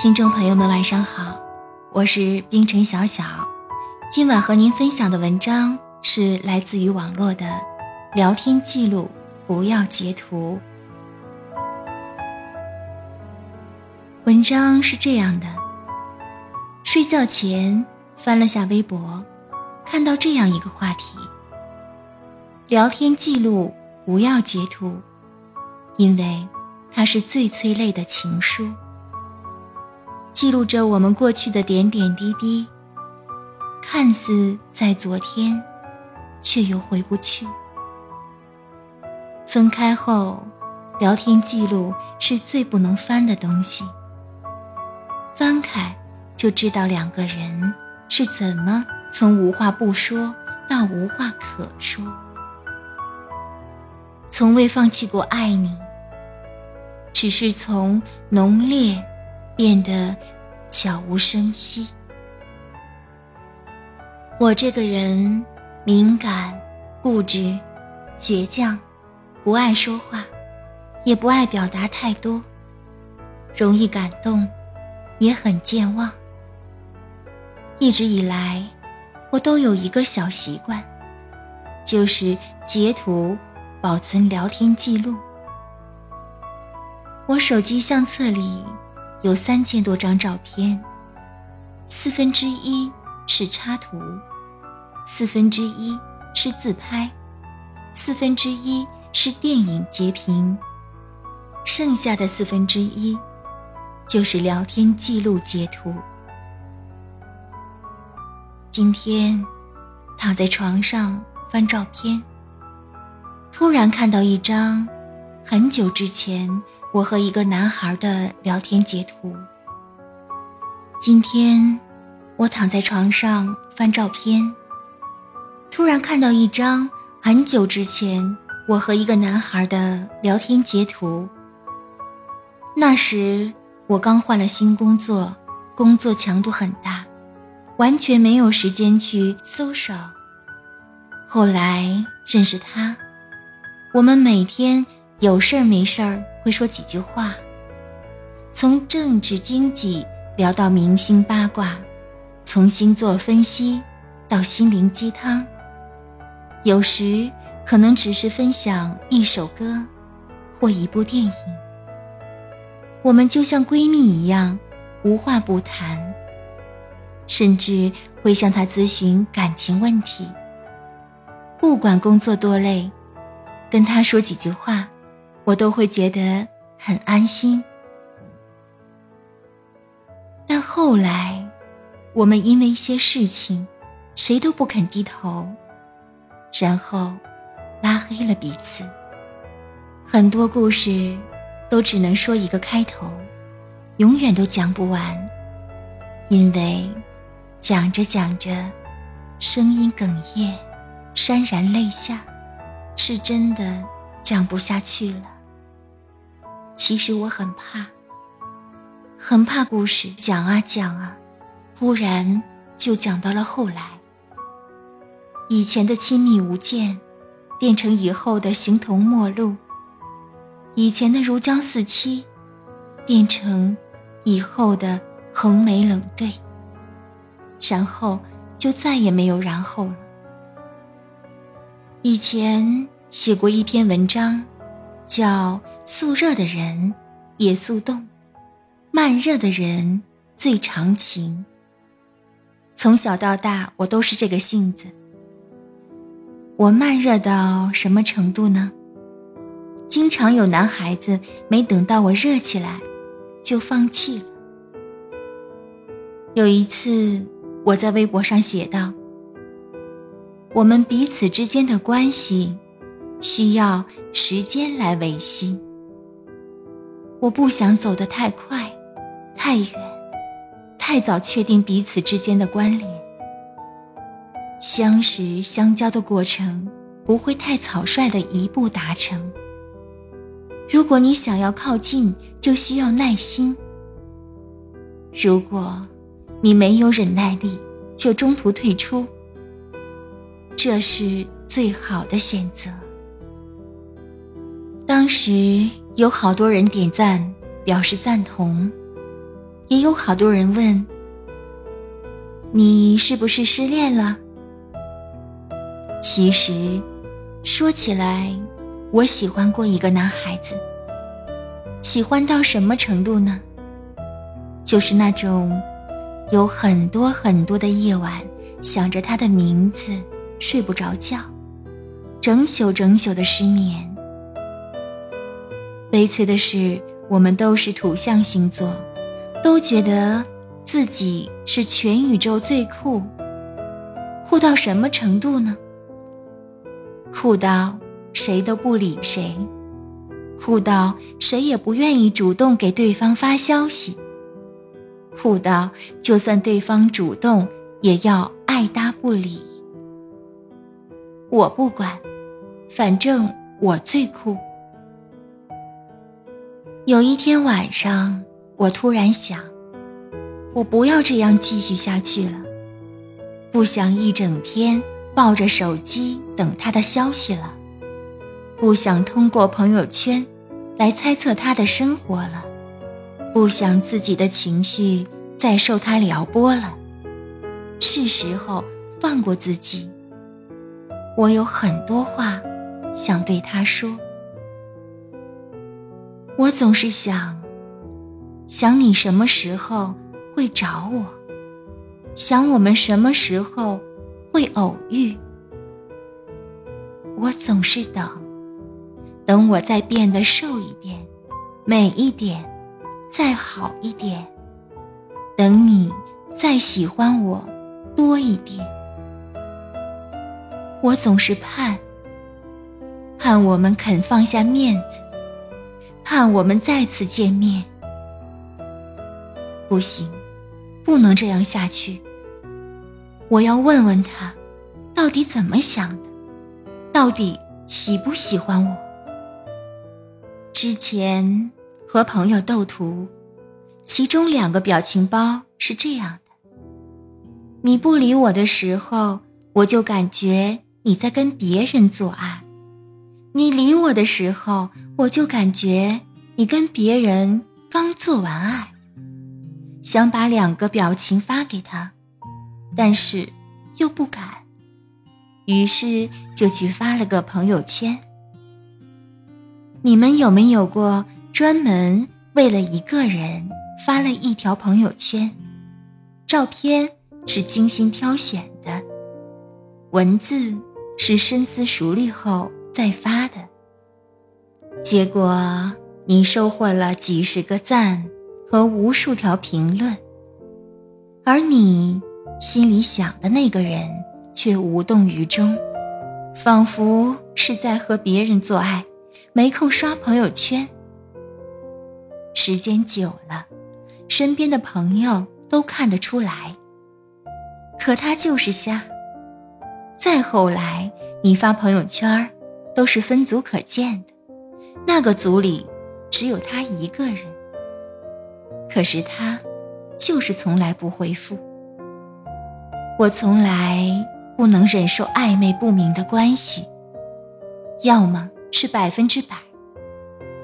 听众朋友们，晚上好，我是冰城小小。今晚和您分享的文章是来自于网络的聊天记录，不要截图。文章是这样的：睡觉前翻了下微博，看到这样一个话题：聊天记录不要截图，因为它是最催泪的情书。记录着我们过去的点点滴滴，看似在昨天，却又回不去。分开后，聊天记录是最不能翻的东西。翻开，就知道两个人是怎么从无话不说到无话可说。从未放弃过爱你，只是从浓烈。变得悄无声息。我这个人敏感、固执、倔强，不爱说话，也不爱表达太多，容易感动，也很健忘。一直以来，我都有一个小习惯，就是截图保存聊天记录。我手机相册里。有三千多张照片，四分之一是插图，四分之一是自拍，四分之一是电影截屏，剩下的四分之一就是聊天记录截图。今天躺在床上翻照片，突然看到一张很久之前。我和一个男孩的聊天截图。今天，我躺在床上翻照片，突然看到一张很久之前我和一个男孩的聊天截图。那时我刚换了新工作，工作强度很大，完全没有时间去搜索。后来认识他，我们每天有事儿没事儿。会说几句话，从政治经济聊到明星八卦，从星座分析到心灵鸡汤，有时可能只是分享一首歌或一部电影。我们就像闺蜜一样，无话不谈，甚至会向她咨询感情问题。不管工作多累，跟她说几句话。我都会觉得很安心，但后来，我们因为一些事情，谁都不肯低头，然后拉黑了彼此。很多故事都只能说一个开头，永远都讲不完，因为讲着讲着，声音哽咽，潸然泪下，是真的讲不下去了。其实我很怕，很怕故事讲啊讲啊，忽然就讲到了后来。以前的亲密无间，变成以后的形同陌路；以前的如胶似漆，变成以后的横眉冷对。然后就再也没有然后了。以前写过一篇文章。叫速热的人也速冻，慢热的人最长情。从小到大，我都是这个性子。我慢热到什么程度呢？经常有男孩子没等到我热起来，就放弃了。有一次，我在微博上写道：“我们彼此之间的关系。”需要时间来维系。我不想走得太快、太远、太早确定彼此之间的关联。相识相交的过程不会太草率的一步达成。如果你想要靠近，就需要耐心。如果你没有忍耐力，就中途退出，这是最好的选择。当时有好多人点赞表示赞同，也有好多人问：“你是不是失恋了？”其实，说起来，我喜欢过一个男孩子。喜欢到什么程度呢？就是那种有很多很多的夜晚想着他的名字睡不着觉，整宿整宿的失眠。悲催的是，我们都是土象星座，都觉得自己是全宇宙最酷。酷到什么程度呢？酷到谁都不理谁，酷到谁也不愿意主动给对方发消息，酷到就算对方主动，也要爱搭不理。我不管，反正我最酷。有一天晚上，我突然想，我不要这样继续下去了，不想一整天。抱着手机等他的消息了，不想通过朋友圈来猜测他的生活了，不想自己的情绪再受他撩拨了，是时候放过自己。我有很多话想对他说，我总是想，想你什么时候会找我，想我们什么时候。会偶遇，我总是等，等我再变得瘦一点、美一点、再好一点，等你再喜欢我多一点。我总是盼，盼我们肯放下面子，盼我们再次见面。不行，不能这样下去。我要问问他，到底怎么想的？到底喜不喜欢我？之前和朋友斗图，其中两个表情包是这样的：你不理我的时候，我就感觉你在跟别人做爱；你理我的时候，我就感觉你跟别人刚做完爱。想把两个表情发给他。但是又不敢，于是就去发了个朋友圈。你们有没有过专门为了一个人发了一条朋友圈？照片是精心挑选的，文字是深思熟虑后再发的。结果你收获了几十个赞和无数条评论，而你。心里想的那个人却无动于衷，仿佛是在和别人做爱，没空刷朋友圈。时间久了，身边的朋友都看得出来。可他就是瞎。再后来，你发朋友圈都是分组可见的，那个组里只有他一个人。可是他，就是从来不回复。我从来不能忍受暧昧不明的关系，要么是百分之百，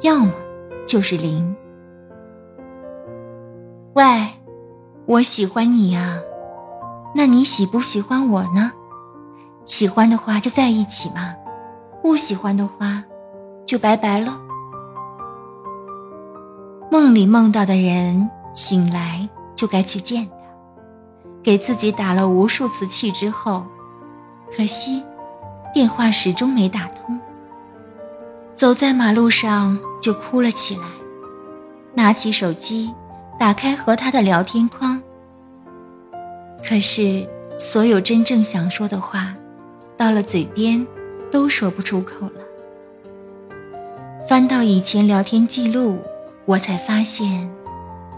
要么就是零。喂，我喜欢你呀，那你喜不喜欢我呢？喜欢的话就在一起嘛，不喜欢的话就拜拜喽。梦里梦到的人，醒来就该去见他。给自己打了无数次气之后，可惜电话始终没打通。走在马路上就哭了起来，拿起手机打开和他的聊天框。可是所有真正想说的话，到了嘴边都说不出口了。翻到以前聊天记录，我才发现，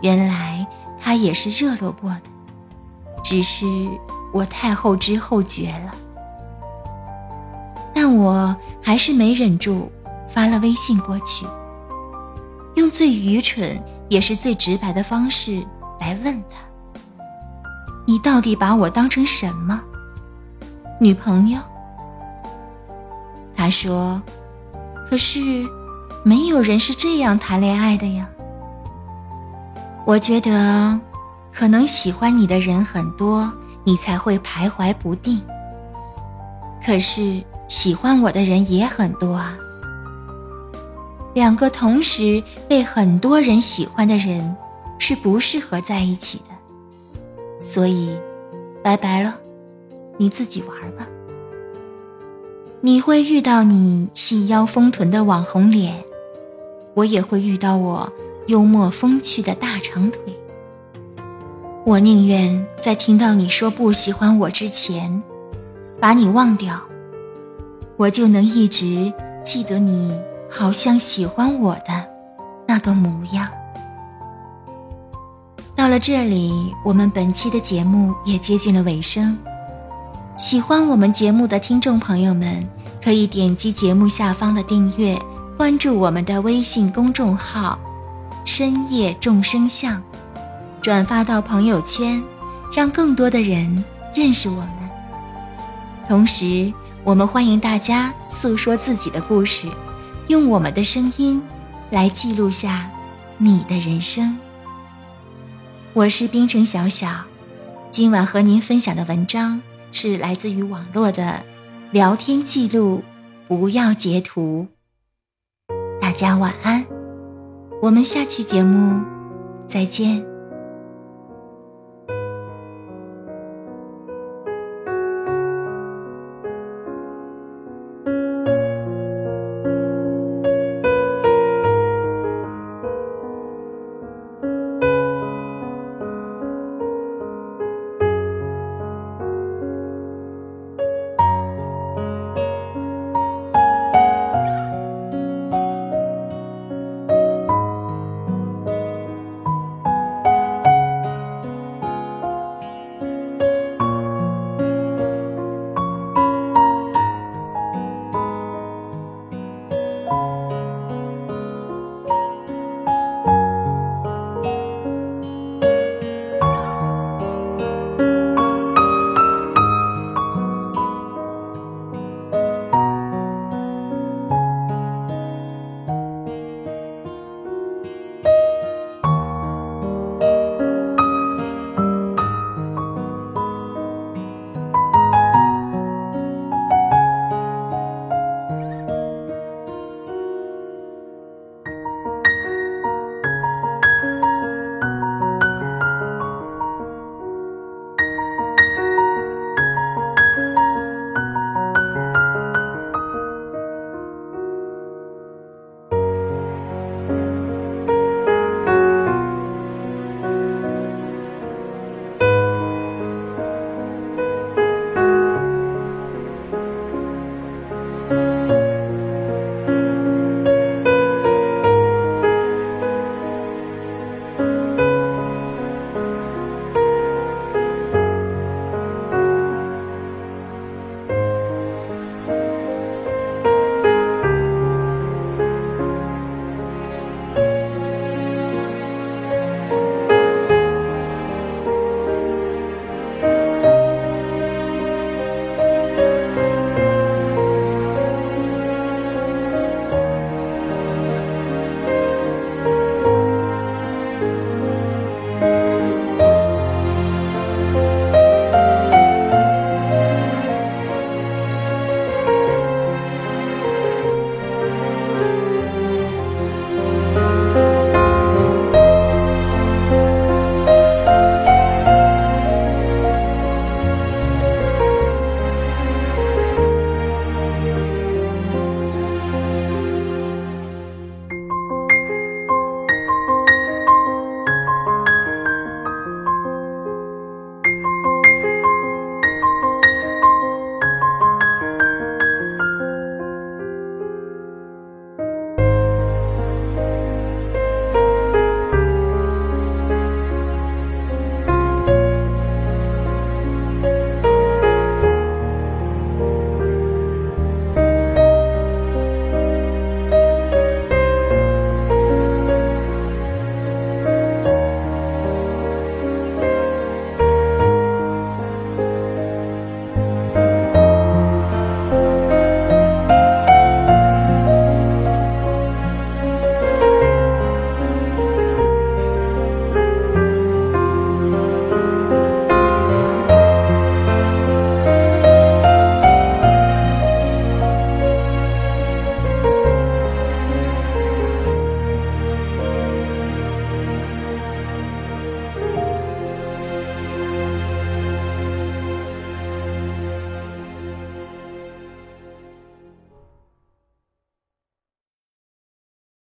原来他也是热络过的，只是我太后知后觉了。但我还是没忍住，发了微信过去，用最愚蠢也是最直白的方式来问他：“你到底把我当成什么？女朋友？”他说：“可是，没有人是这样谈恋爱的呀。”我觉得，可能喜欢你的人很多，你才会徘徊不定。可是。喜欢我的人也很多啊，两个同时被很多人喜欢的人是不适合在一起的，所以，拜拜了，你自己玩吧。你会遇到你细腰丰臀的网红脸，我也会遇到我幽默风趣的大长腿。我宁愿在听到你说不喜欢我之前，把你忘掉。我就能一直记得你好像喜欢我的那个模样。到了这里，我们本期的节目也接近了尾声。喜欢我们节目的听众朋友们，可以点击节目下方的订阅，关注我们的微信公众号“深夜众生相”，转发到朋友圈，让更多的人认识我们。同时，我们欢迎大家诉说自己的故事，用我们的声音来记录下你的人生。我是冰城小小，今晚和您分享的文章是来自于网络的聊天记录，不要截图。大家晚安，我们下期节目再见。